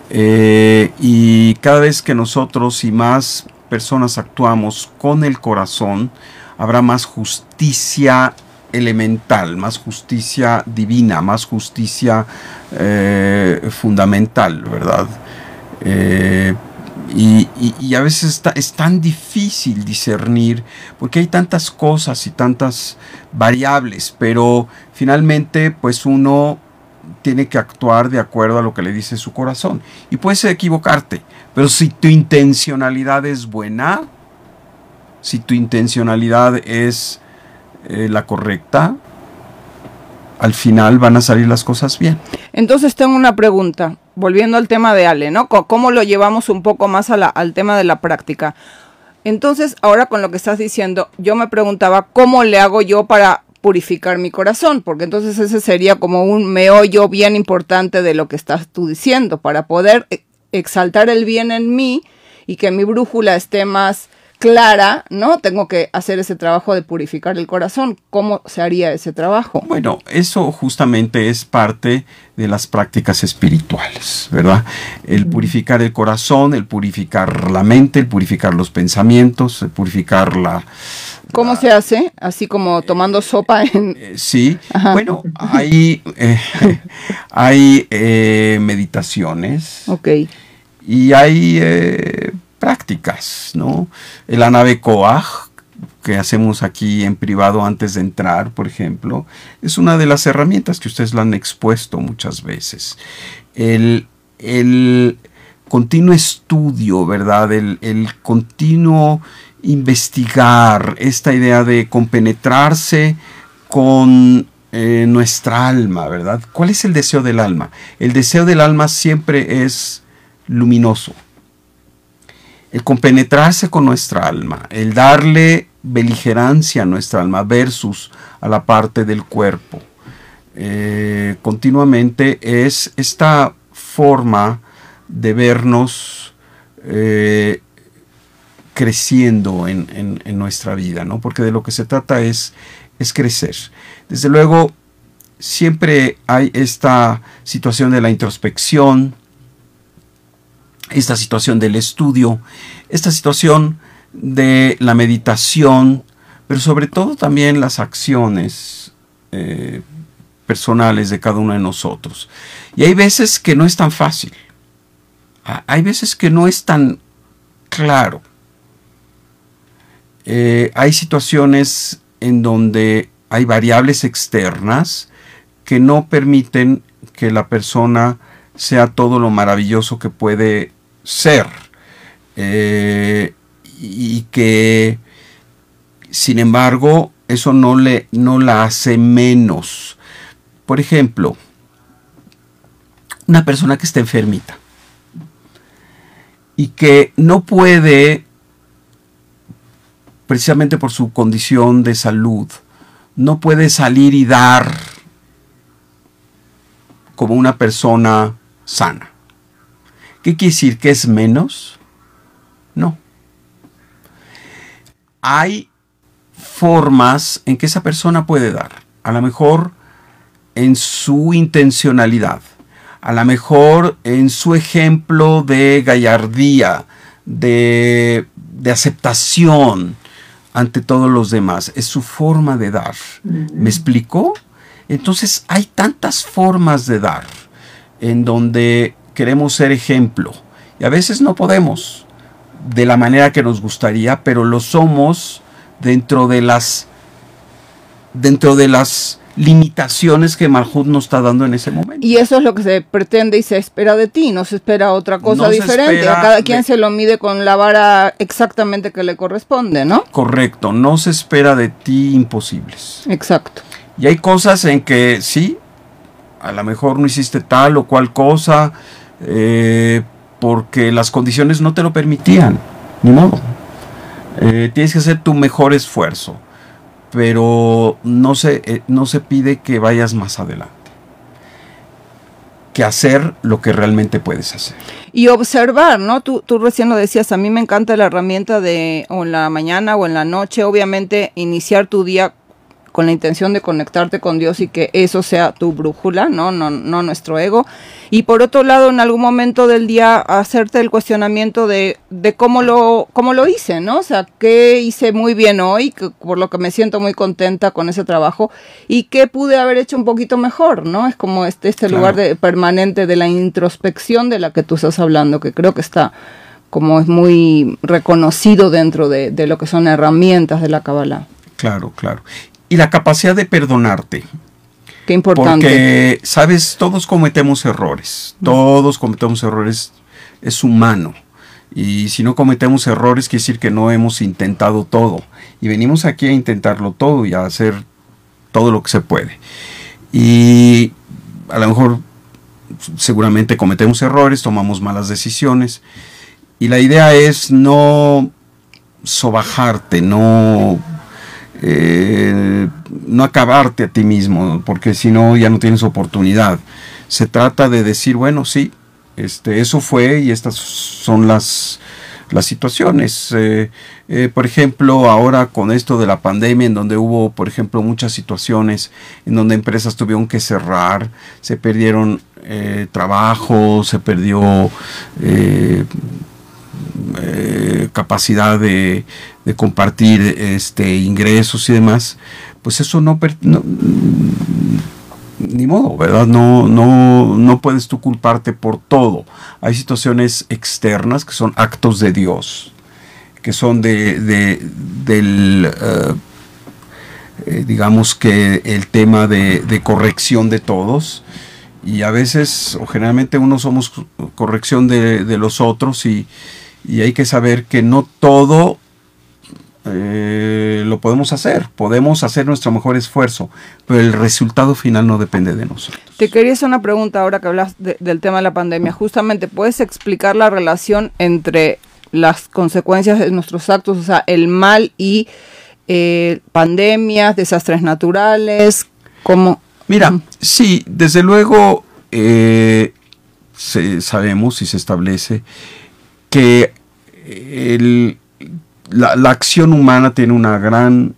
Eh, y cada vez que nosotros y más personas actuamos con el corazón, habrá más justicia elemental, más justicia divina, más justicia eh, fundamental, ¿verdad? Eh, y, a veces es tan difícil discernir porque hay tantas cosas y tantas variables, pero finalmente pues uno tiene que actuar de acuerdo a lo que le dice su corazón. Y puedes equivocarte, pero si tu intencionalidad es buena, si tu intencionalidad es eh, la correcta, al final van a salir las cosas bien. Entonces tengo una pregunta, volviendo al tema de Ale, ¿no? ¿Cómo lo llevamos un poco más al tema de la práctica? Entonces, ahora con lo que estás diciendo, yo me preguntaba, ¿cómo le hago yo para purificar mi corazón? Porque entonces ese sería como un meollo bien importante de lo que estás tú diciendo, para poder e-, exaltar el bien en mí y que mi brújula esté más clara, ¿no? Tengo que hacer ese trabajo de purificar el corazón. ¿Cómo se haría ese trabajo? Bueno, eso justamente es parte de las prácticas espirituales, ¿verdad? El purificar el corazón, el purificar la mente, el purificar los pensamientos, el purificar la... ¿Cómo se hace? Así como tomando sopa en... Eh, sí, bueno, hay, eh, hay eh, meditaciones. Ok. Y hay prácticas, ¿no? El nave Coag, que hacemos aquí en privado antes de entrar, por ejemplo, es una de las herramientas que ustedes lo han expuesto muchas veces. El, continuo estudio, ¿verdad? El, continuo investigar, esta idea de compenetrarse con eh, nuestra alma, ¿verdad? ¿Cuál es el deseo del alma? El deseo del alma siempre es luminoso, el compenetrarse con nuestra alma, el darle beligerancia a nuestra alma versus a la parte del cuerpo. Eh, continuamente es esta forma de vernos eh, creciendo en, nuestra vida, ¿no? porque de lo que se trata es, es crecer. Desde luego, siempre hay esta situación de la introspección, esta situación del estudio, esta situación de la meditación, pero sobre todo también las acciones eh, personales de cada uno de nosotros. Y hay veces que no es tan fácil, hay veces que no es tan claro. Eh, hay situaciones en donde hay variables externas que no permiten que la persona sea todo lo maravilloso que puede ser. Eh, y que, sin embargo, eso no, le, no la hace menos. Por ejemplo, una persona que está enfermita y que no puede, precisamente por su condición de salud, no puede salir y dar como una persona sana. ¿Qué quiere decir? ¿Que es menos? No. Hay formas en que esa persona puede dar. A lo mejor en su intencionalidad, a lo mejor en su ejemplo de gallardía, de, de aceptación ante todos los demás. Es su forma de dar. ¿Me explicó? Entonces hay tantas formas de dar en donde queremos ser ejemplo y a veces no podemos de la manera que nos gustaría, pero lo somos dentro de las dentro de las limitaciones que Malhut nos está dando en ese momento. Y eso es lo que se pretende y se espera de ti, no se espera otra cosa diferente. A cada quien se lo mide con la vara exactamente que le corresponde, ¿no? Correcto, no se espera de ti imposibles. Exacto. Y hay cosas en que sí, a lo mejor no hiciste tal o cual cosa, eh, porque las condiciones no te lo permitían, ni modo. Eh, tienes que hacer tu mejor esfuerzo, pero no se, eh, no se pide que vayas más adelante que hacer lo que realmente puedes hacer. Y observar, ¿no? Tú, tú recién lo decías, a mí me encanta la herramienta de o en la mañana o en la noche, obviamente iniciar tu día con la intención de conectarte con Dios y que eso sea tu brújula, ¿no? No, no nuestro ego. Y por otro lado, en algún momento del día, hacerte el cuestionamiento de, de cómo, lo, cómo lo hice, ¿no? O sea, qué hice muy bien hoy, por lo que me siento muy contenta con ese trabajo, y qué pude haber hecho un poquito mejor, ¿no? Es como este, este lugar de, permanente de la introspección de la que tú estás hablando, que creo que está como es muy reconocido dentro de, de lo que son herramientas de la Kabbalah. Claro, claro y la capacidad de perdonarte. Qué importante. Porque, sabes, todos cometemos errores, todos cometemos errores, es humano. Y si no cometemos errores, quiere decir que no hemos intentado todo. Y venimos aquí a intentarlo todo y a hacer todo lo que se puede. Y a lo mejor, seguramente cometemos errores, tomamos malas decisiones. Y la idea es no sobajarte, no eh, no acabarte a ti mismo, porque si no ya no tienes oportunidad. Se trata de decir, bueno, sí, este, eso fue y estas son las, las situaciones. Eh, eh, por ejemplo, ahora con esto de la pandemia, en donde hubo, por ejemplo, muchas situaciones en donde empresas tuvieron que cerrar, se perdieron trabajo, se perdió capacidad de, de compartir este, ingresos y demás, pues eso no, ni modo, ¿verdad? No, no, no puedes tú culparte por todo. Hay situaciones externas que son actos de Dios, que son de, de del, eh, eh, digamos que el tema de, de, corrección de todos. Y a veces, o generalmente, uno somos corrección de, de los otros y, y hay que saber que no todo eh, lo podemos hacer, podemos hacer nuestro mejor esfuerzo, pero el resultado final no depende de nosotros. Te quería hacer una pregunta ahora que hablas del tema de la pandemia. Justamente, ¿puedes explicar la relación entre las consecuencias de nuestros actos, o sea, el mal y eh, pandemias, desastres naturales? ¿Cómo? Mira, sí, desde luego eh, sabemos y se establece que el, la, acción humana tiene una gran,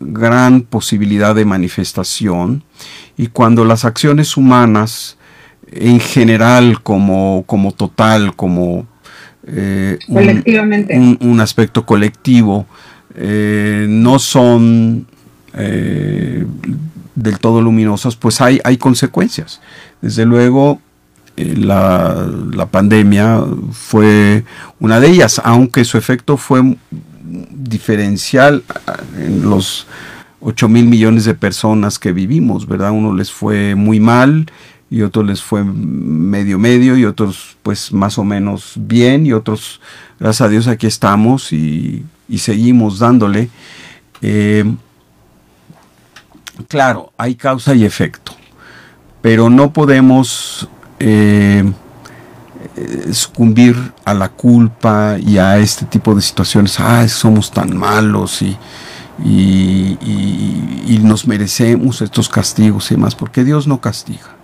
gran posibilidad de manifestación y cuando las acciones humanas en general como, como total, como eh, un, aspecto colectivo, eh, no son eh, del todo luminosas, pues hay, hay consecuencias. Desde luego, la, la, pandemia fue una de ellas, aunque su efecto fue diferencial en los 8 mil millones de personas que vivimos, ¿verdad? Uno les fue muy mal y otros les fue medio medio y otros pues más o menos bien y otros gracias a Dios aquí estamos y, seguimos dándole. Eh, claro, hay causa y efecto, pero no podemos eh, sucumbir a la culpa y a este tipo de situaciones. Ah, somos tan malos y, y, nos merecemos estos castigos y demás, porque Dios no castiga.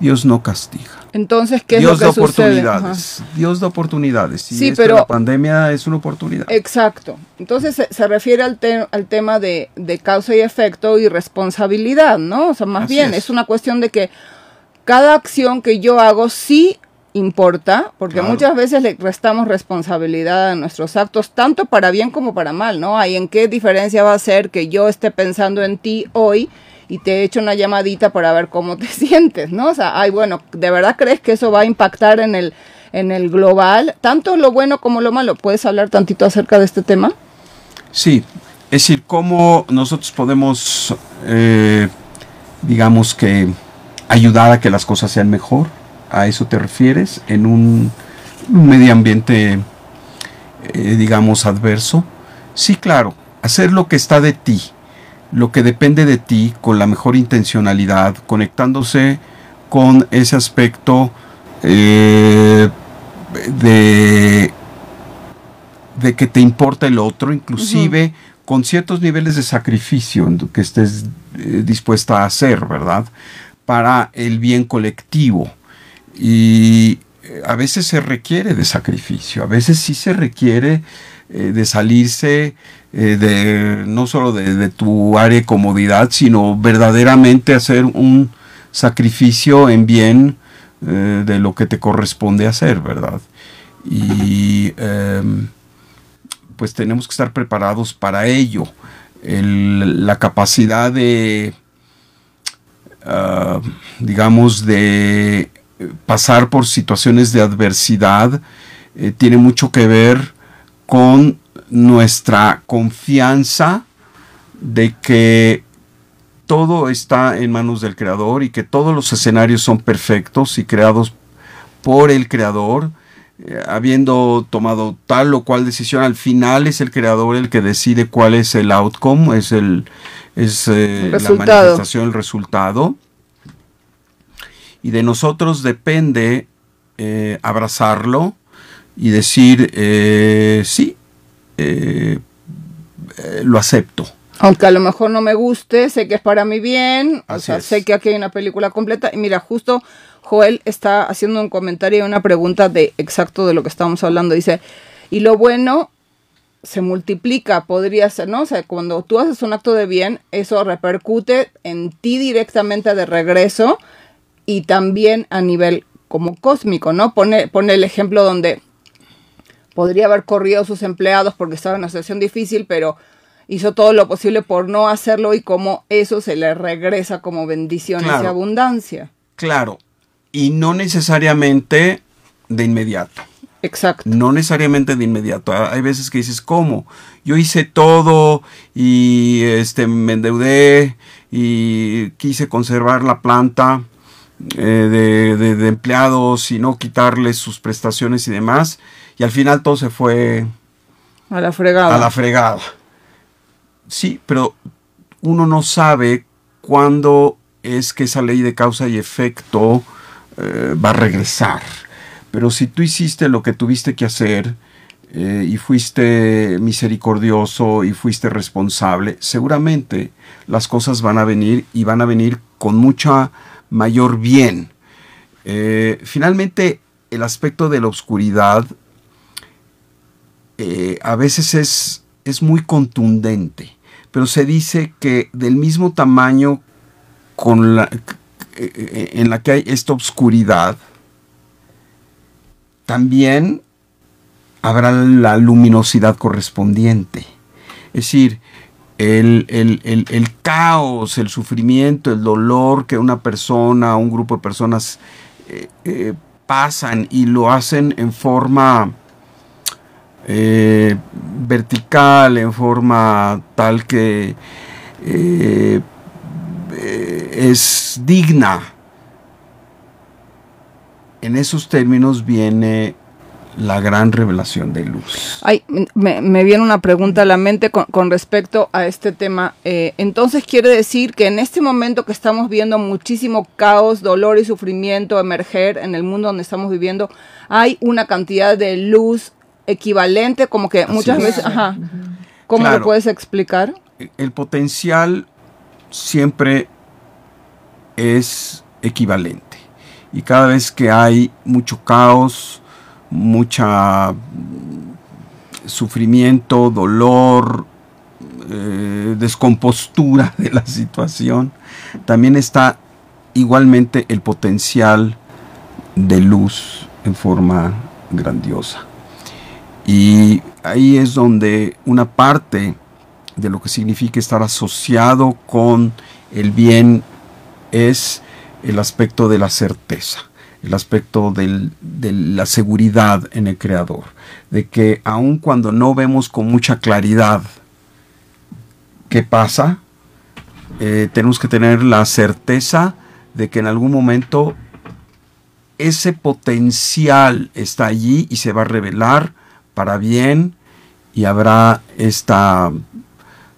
Dios no castiga. Entonces, ¿qué es lo que da oportunidades. Dios da oportunidades. Y sí, pero la pandemia es una oportunidad. Exacto. Entonces se, refiere al, al tema de, causa y efecto y responsabilidad, ¿no? O sea, más bien es. una cuestión de que cada acción que yo hago sí importa, porque muchas veces le restamos responsabilidad a nuestros actos, tanto para bien como para mal, ¿no? Hay en qué diferencia va a ser que yo esté pensando en ti hoy y te he hecho una llamadita para ver cómo te sientes, ¿no? O sea, ay, bueno, ¿de verdad crees que eso va a impactar en el, en el global? Tanto lo bueno como lo malo. ¿Puedes hablar tantito acerca de este tema? Sí, es decir, cómo nosotros podemos, eh, digamos que, ayudar a que las cosas sean mejor. ¿A eso te refieres? En un, medio ambiente, eh, digamos, adverso. Sí, claro, hacer lo que está de ti, lo que depende de ti con la mejor intencionalidad, conectándose con ese aspecto eh, de, de que te importa el otro, inclusive con ciertos niveles de sacrificio que estés eh, dispuesta a hacer, ¿verdad? Para el bien colectivo. Y eh, a veces se requiere de sacrificio, a veces sí se requiere eh, de salirse eh, de no solo de, tu área de comodidad, sino verdaderamente hacer un sacrificio en bien de lo que te corresponde hacer, ¿verdad? Y em, pues tenemos que estar preparados para ello. la capacidad de Ah, digamos, de pasar por situaciones de adversidad, eh, tiene mucho que ver con nuestra confianza de que todo está en manos del creador y que todos los escenarios son perfectos y creados por el creador, eh, habiendo tomado tal o cual decisión, al final es el creador el que decide cuál es el outcome, es el, es eh, la manifestación, el resultado. Y de nosotros depende eh, abrazarlo y decir, eh, sí, lo acepto. Aunque a lo mejor no me guste, sé que es para mi bien, o sea, sé que aquí hay una película completa. Y mira, justo Joel está haciendo un comentario y una pregunta de exacto de lo que estábamos hablando. Dice, y lo bueno se multiplica, podría ser, ¿no? O sea, cuando tú haces un acto de bien, eso repercute en ti directamente de regreso y también a nivel como cósmico, ¿no? Pone, pone el ejemplo donde podría haber corrido a sus empleados porque estaba en una situación difícil, pero hizo todo lo posible por no hacerlo y como eso se le regresa como bendiciones y abundancia. Claro, y no necesariamente de inmediato. Exacto. No necesariamente de inmediato. Hay veces que dices, ¿cómo? Yo hice todo y este, me endeudé y quise conservar la planta eh, de, empleados y no quitarles sus prestaciones y demás. Y al final todo se fue a la fregada. A la fregada. Sí, pero uno no sabe cuándo es que esa ley de causa y efecto eh, va a regresar. Pero si tú hiciste lo que tuviste que hacer eh, y fuiste misericordioso y fuiste responsable, seguramente las cosas van a venir y van a venir con mucha mayor bien. Eh, finalmente, el aspecto de la oscuridad a veces es, es muy contundente, pero se dice que del mismo tamaño con la, en la que hay esta oscuridad, también habrá la luminosidad correspondiente. Es decir, el, caos, el sufrimiento, el dolor que una persona, un grupo de personas eh, eh, pasan y lo hacen en forma eh, vertical, en forma tal que es digna en esos términos viene la gran revelación de luz. Ay, me, viene una pregunta a la mente con, respecto a este tema. Eh, entonces quiere decir que en este momento que estamos viendo muchísimo caos, dolor y sufrimiento emerger en el mundo donde estamos viviendo, hay una cantidad de luz equivalente, como que muchas veces, ajá. ¿Cómo lo puedes explicar? El potencial siempre es equivalente. Y cada vez que hay mucho caos, mucha sufrimiento, dolor, eh, descompostura de la situación, también está igualmente el potencial de luz en forma grandiosa. Y ahí es donde una parte de lo que significa estar asociado con el bien es el aspecto de la certeza el aspecto de la seguridad en el creador, de que aun cuando no vemos con mucha claridad qué pasa, eh, tenemos que tener la certeza de que en algún momento ese potencial está allí y se va a revelar para bien y habrá esta,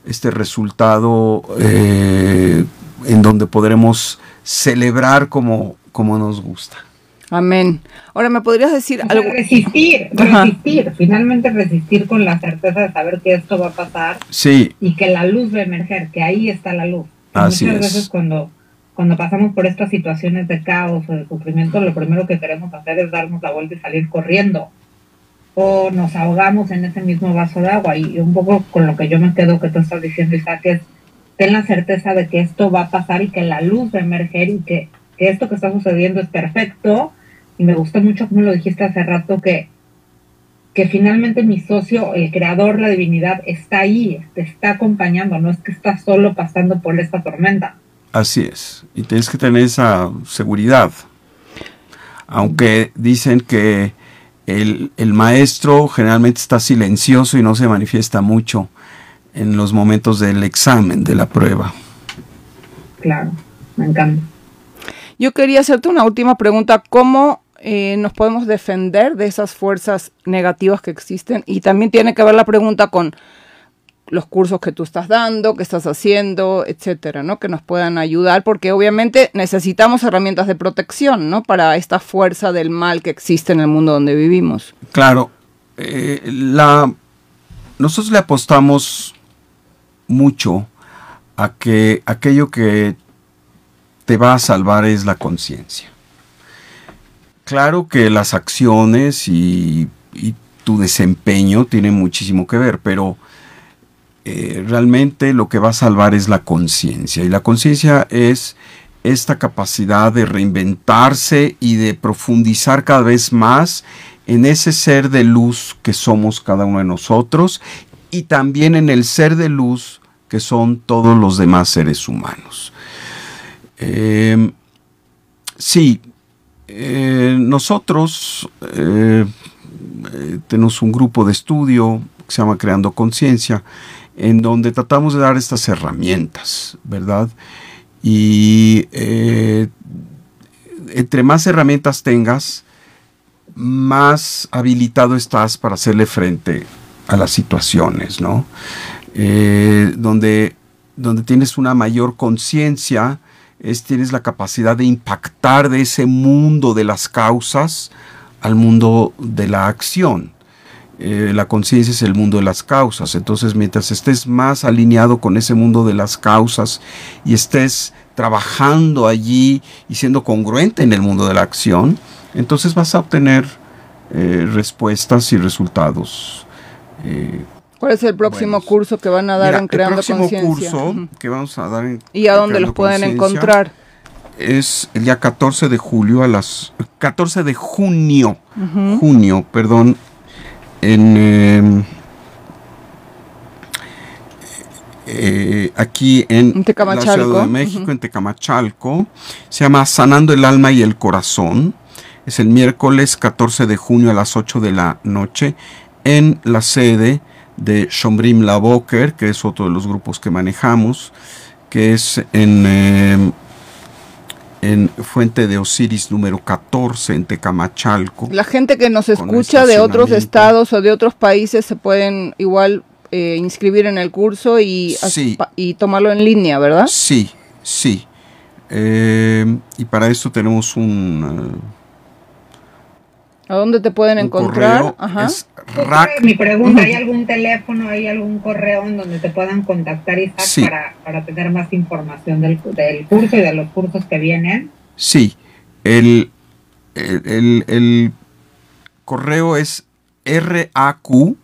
este resultado eh, en donde podremos celebrar como, como nos gusta. Amén. Ahora, ¿me podrías decir algo? Resistir, resistir, finalmente resistir con la certeza de saber que esto va a pasar. Sí. Y que la luz va a emerger, que ahí está la luz. Así muchas veces cuando, cuando pasamos por estas situaciones de caos o de sufrimiento, lo primero que queremos hacer es darnos la vuelta y salir corriendo. O nos ahogamos en ese mismo vaso de agua. Y un poco con lo que yo me quedo que tú estás diciendo, Isaac, es ten la certeza de que esto va a pasar y que la luz va a emerger y que esto que está sucediendo es perfecto. Y me gustó mucho como lo dijiste hace rato, que, que finalmente mi socio, el creador, la divinidad, está ahí, te está acompañando, no es que estás solo pasando por esta tormenta. Así es, y tienes que tener esa seguridad. Aunque dicen que el, el maestro generalmente está silencioso y no se manifiesta mucho en los momentos del examen, de la prueba. Claro, me encanta. Yo quería hacerte una última pregunta. ¿Cómo eh, nos podemos defender de esas fuerzas negativas que existen? Y también tiene que ver la pregunta con los cursos que tú estás dando, que estás haciendo, etcétera, ¿no? Que nos puedan ayudar, porque obviamente necesitamos herramientas de protección, ¿no? Para esta fuerza del mal que existe en el mundo donde vivimos. Claro. Eh, nosotros le apostamos mucho a que aquello que te va a salvar es la conciencia. Claro que las acciones y, tu desempeño tienen muchísimo que ver, pero eh, realmente lo que va a salvar es la conciencia. Y la conciencia es esta capacidad de reinventarse y de profundizar cada vez más en ese ser de luz que somos cada uno de nosotros y también en el ser de luz que son todos los demás seres humanos. Eh, sí, eh, nosotros eh, tenemos un grupo de estudio que se llama Creando Conciencia, en donde tratamos de dar estas herramientas, ¿verdad? Y entre más herramientas tengas, más habilitado estás para hacerle frente a las situaciones, ¿no? donde, donde tienes una mayor conciencia es tienes la capacidad de impactar de ese mundo de las causas al mundo de la acción. Eh, la conciencia es el mundo de las causas. Entonces, mientras estés más alineado con ese mundo de las causas y estés trabajando allí y siendo congruente en el mundo de la acción, entonces vas a obtener eh, respuestas y resultados eh, ¿Cuál es el próximo curso que van a dar en Creando Conciencia? El próximo curso que vamos a dar en ¿Y a dónde los pueden encontrar? Es el día 14 de julio a las 14 de junio, junio, perdón, en em, eh, aquí en, la Ciudad de México, en Tecamachalco. Se llama Sanando el alma y el corazón. Es el miércoles 14 de junio a las 8 de la noche en la sede de Shombrim Lavoker, que es otro de los grupos que manejamos, que es en, eh, en Fuente de Osiris número 14 en Tecamachalco. La gente que nos escucha de otros estados o de otros países se pueden igual eh, inscribir en el curso y, y tomarlo en línea, ¿verdad? Sí, sí. Eh, y para esto tenemos un... ¿A dónde te pueden encontrar? Ajá. Mi pregunta, ¿hay algún teléfono, hay algún correo en donde te puedan contactar, Isaac, para, para, tener más información del, del, curso y de los cursos que vienen? Sí, el, el, el correo es RAQ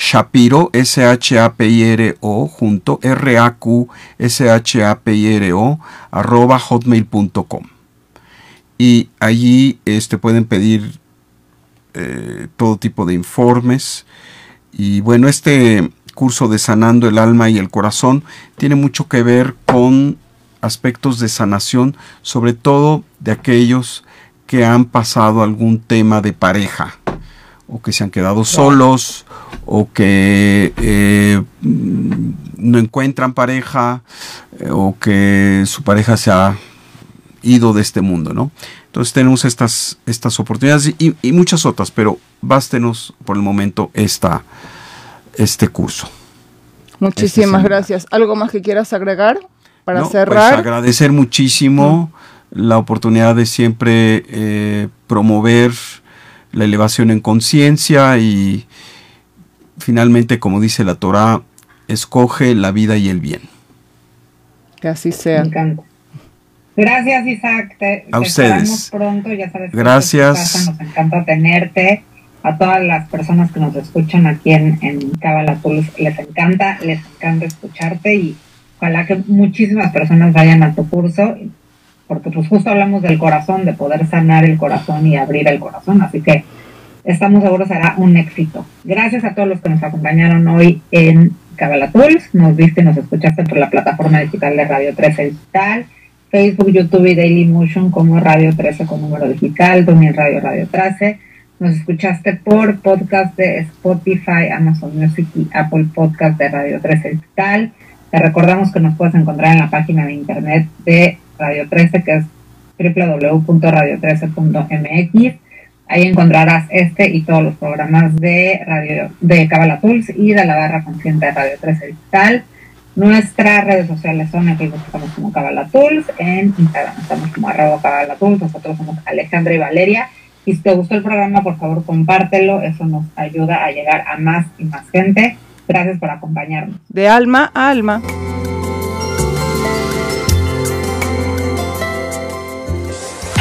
Shapiro, S-H-A-P-I-R-O, junto, R-A-Q, S-H-A-P-I-R-O, arroba hotmail.com. Y allí este, pueden pedir eh, todo tipo de informes. Y bueno, este curso de Sanando el Alma y el Corazón tiene mucho que ver con aspectos de sanación, sobre todo de aquellos que han pasado algún tema de pareja o que se han quedado solos o que eh, no encuentran pareja eh, o que su pareja se ha ido de este mundo, ¿no? Entonces tenemos estas, estas oportunidades y, muchas otras, pero bástenos por el momento esta, este curso. Muchísimas gracias. ¿Algo más que quieras agregar para pues cerrar? Pues agradecer muchísimo la oportunidad de siempre eh, promover la elevación en conciencia y finalmente, como dice la Torah, escoge la vida y el bien. Que así sea. Me encanta. Gracias, Isaac. Te, a ustedes. pronto, ya sabes. Gracias. Nos encanta tenerte. A todas las personas que nos escuchan aquí en, en les encanta, les encanta escucharte y ojalá que muchísimas personas vayan a tu curso porque pues justo hablamos del corazón, de poder sanar el corazón y abrir el corazón, así que estamos seguros será un éxito. Gracias a todos los que nos acompañaron hoy en Cabala Tools, nos viste y nos escuchaste por la plataforma digital de Radio 13 Digital, Facebook, YouTube y Daily Motion como Radio 13 con número digital, también Radio Radio 13. Nos escuchaste por podcast de Spotify, Amazon Music y Apple Podcast de Radio 13 Digital. Te recordamos que nos puedes encontrar en la página de internet de Radio 13, que es www.radio13.mx. Ahí encontrarás este y todos los programas de radio de Cabala Tools y de la barra consciente de Radio 13 Digital. Nuestras redes sociales son en Facebook estamos como Cabala Tools, en Instagram estamos como arroba Cabala Tools, nosotros somos Alejandra y Valeria. Y si te gustó el programa, por favor compártelo, eso nos ayuda a llegar a más y más gente. Gracias por acompañarnos. De alma a alma.